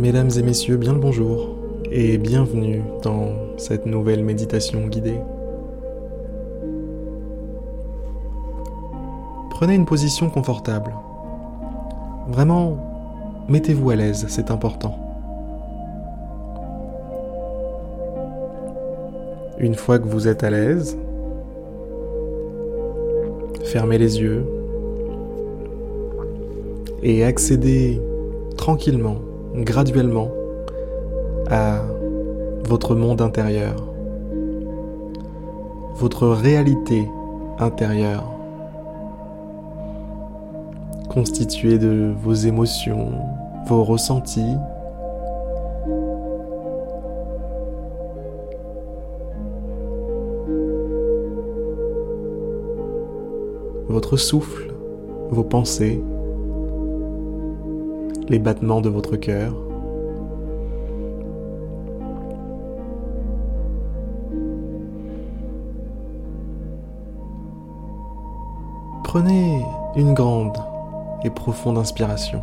Mesdames et messieurs, bien le bonjour et bienvenue dans cette nouvelle méditation guidée. Prenez une position confortable. Vraiment, mettez-vous à l'aise, c'est important. Une fois que vous êtes à l'aise, fermez les yeux et accédez tranquillement, graduellement à votre monde intérieur, votre réalité intérieure, constituée de vos émotions, vos ressentis, votre souffle, vos pensées, les battements de votre cœur. Prenez une grande et profonde inspiration.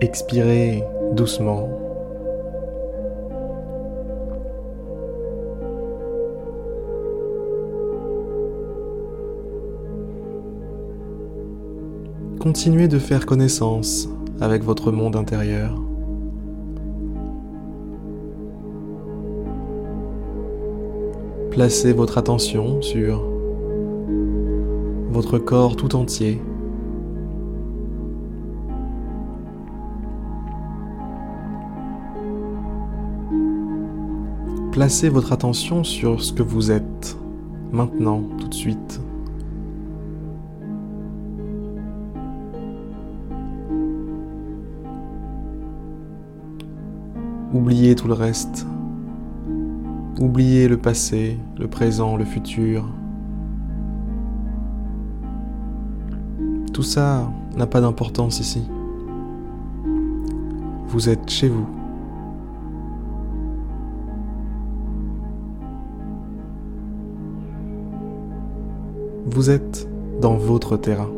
Expirez doucement. Continuez de faire connaissance avec votre monde intérieur. Placez votre attention sur votre corps tout entier. Placez votre attention sur ce que vous êtes maintenant, tout de suite. Oubliez tout le reste. Oubliez le passé, le présent, le futur. Tout ça n'a pas d'importance ici. Vous êtes chez vous. Vous êtes dans votre terrain.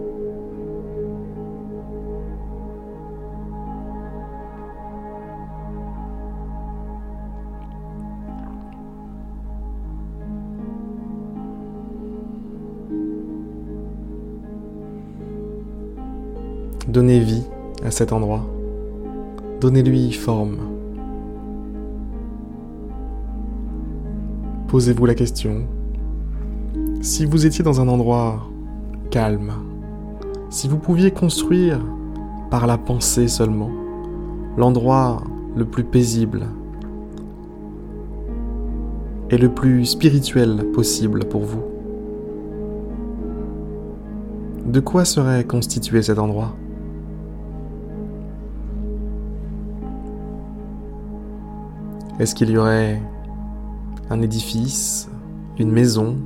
Donnez vie à cet endroit. Donnez-lui forme. Posez-vous la question. Si vous étiez dans un endroit calme, si vous pouviez construire par la pensée seulement l'endroit le plus paisible et le plus spirituel possible pour vous, de quoi serait constitué cet endroit? Est-ce qu'il y aurait un édifice, une maison,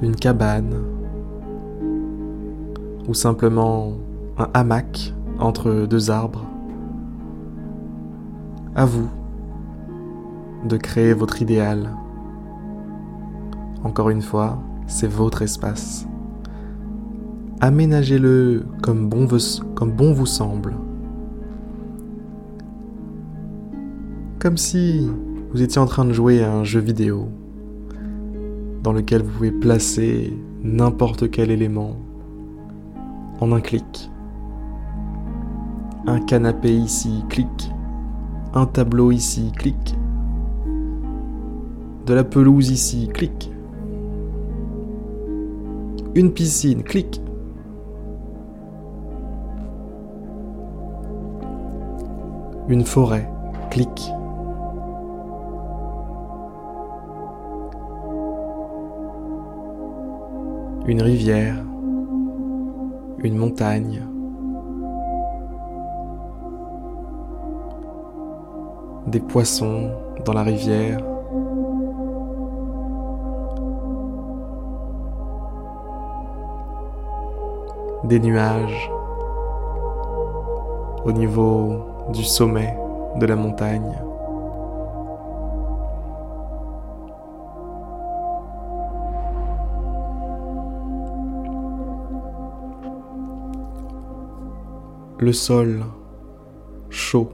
une cabane ou simplement un hamac entre deux arbres? À vous de créer votre idéal. Encore une fois, c'est votre espace. Aménagez-le comme bon, comme bon vous semble. Comme si vous étiez en train de jouer à un jeu vidéo dans lequel vous pouvez placer n'importe quel élément en un clic. Un canapé ici, clic. Un tableau ici, clic. De la pelouse ici, clic. Une piscine, clic. Une forêt, clic. Une rivière, une montagne. Des poissons dans la rivière. Des nuages au niveau du sommet de la montagne. Le sol chaud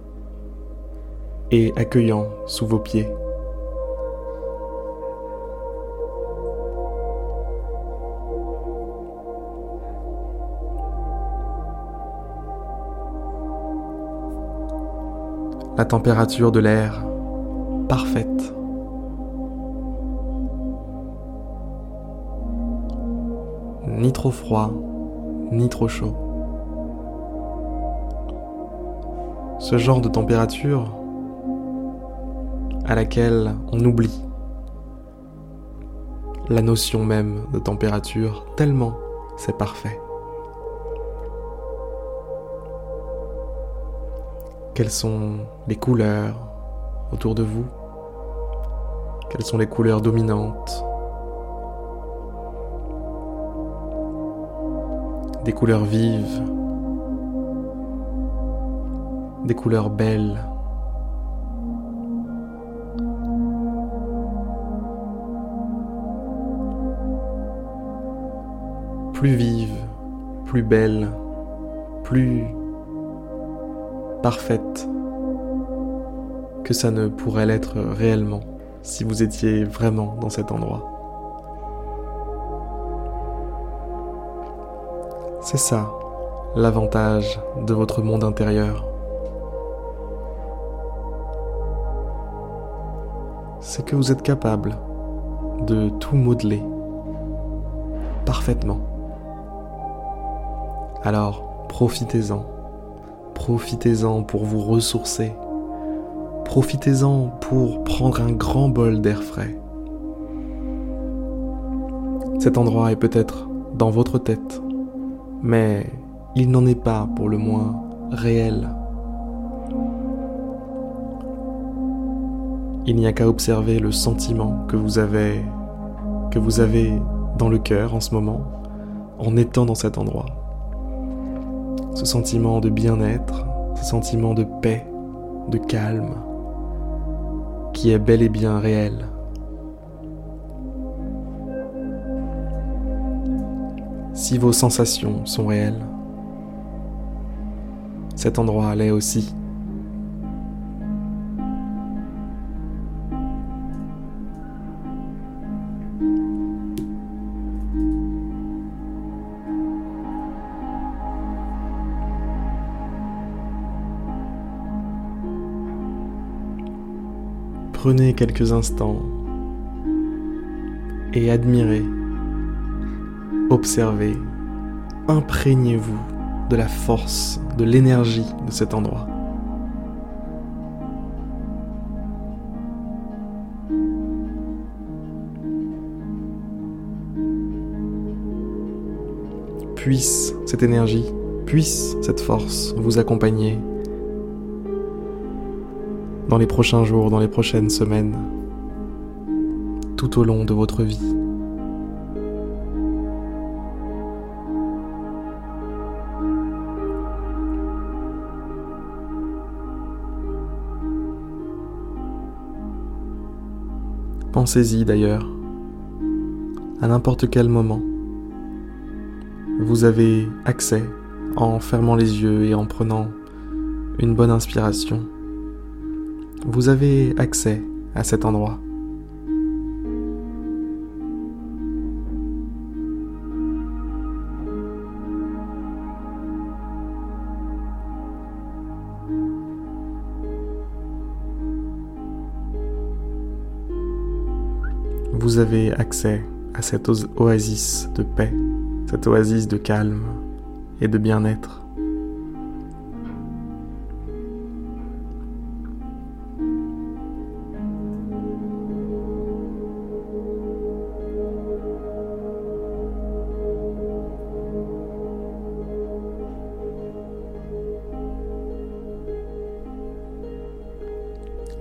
et accueillant sous vos pieds. La température de l'air parfaite. Ni trop froid, ni trop chaud. Ce genre de température à laquelle on oublie la notion même de température tellement c'est parfait. Quelles sont les couleurs autour de vous? Quelles sont les couleurs dominantes? Des couleurs vives Des couleurs belles plus vives, plus belles, plus parfaite que ça ne pourrait l'être réellement si vous étiez vraiment dans cet endroit. C'est ça l'avantage de votre monde intérieur. C'est que vous êtes capable de tout modeler parfaitement. Alors profitez-en. Profitez-en pour vous ressourcer. Profitez-en pour prendre un grand bol d'air frais. Cet endroit est peut-être dans votre tête, mais il n'en est pas pour le moins réel. Il n'y a qu'à observer le sentiment que vous avez que vous avez dans le cœur en ce moment en étant dans cet endroit ce sentiment de bien-être, ce sentiment de paix, de calme, qui est bel et bien réel. Si vos sensations sont réelles, cet endroit l'est aussi. Prenez quelques instants et admirez, observez, imprégnez-vous de la force, de l'énergie de cet endroit. Puisse cette énergie, puisse cette force vous accompagner dans les prochains jours, dans les prochaines semaines, tout au long de votre vie. Pensez-y d'ailleurs, à n'importe quel moment. Vous avez accès en fermant les yeux et en prenant une bonne inspiration vous avez accès à cet endroit. Vous avez accès à cette oasis de paix, cette oasis de calme et de bien-être.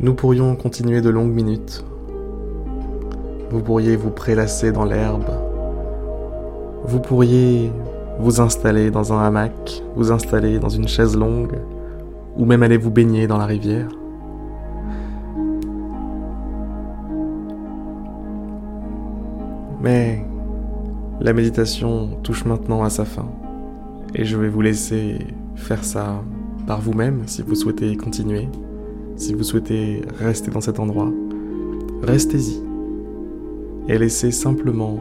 Nous pourrions continuer de longues minutes. Vous pourriez vous prélasser dans l'herbe. Vous pourriez vous installer dans un hamac, vous installer dans une chaise longue, ou même aller vous baigner dans la rivière. Mais la méditation touche maintenant à sa fin, et je vais vous laisser faire ça par vous-même si vous souhaitez continuer, si vous souhaitez rester dans cet endroit. Restez-y et laissez simplement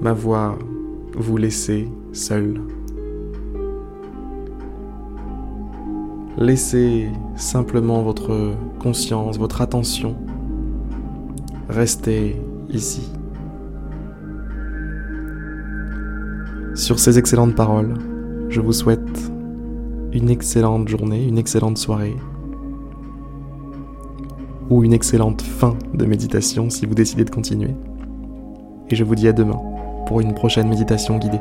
ma voix vous laisser seul. Laissez simplement votre conscience, votre attention rester ici. Sur ces excellentes paroles, je vous souhaite une excellente journée, une excellente soirée ou une excellente fin de méditation si vous décidez de continuer. Et je vous dis à demain pour une prochaine méditation guidée.